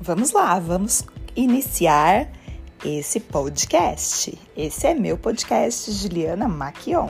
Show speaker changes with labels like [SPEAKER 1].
[SPEAKER 1] vamos lá, vamos iniciar esse podcast. Esse é meu podcast, Juliana Maquion.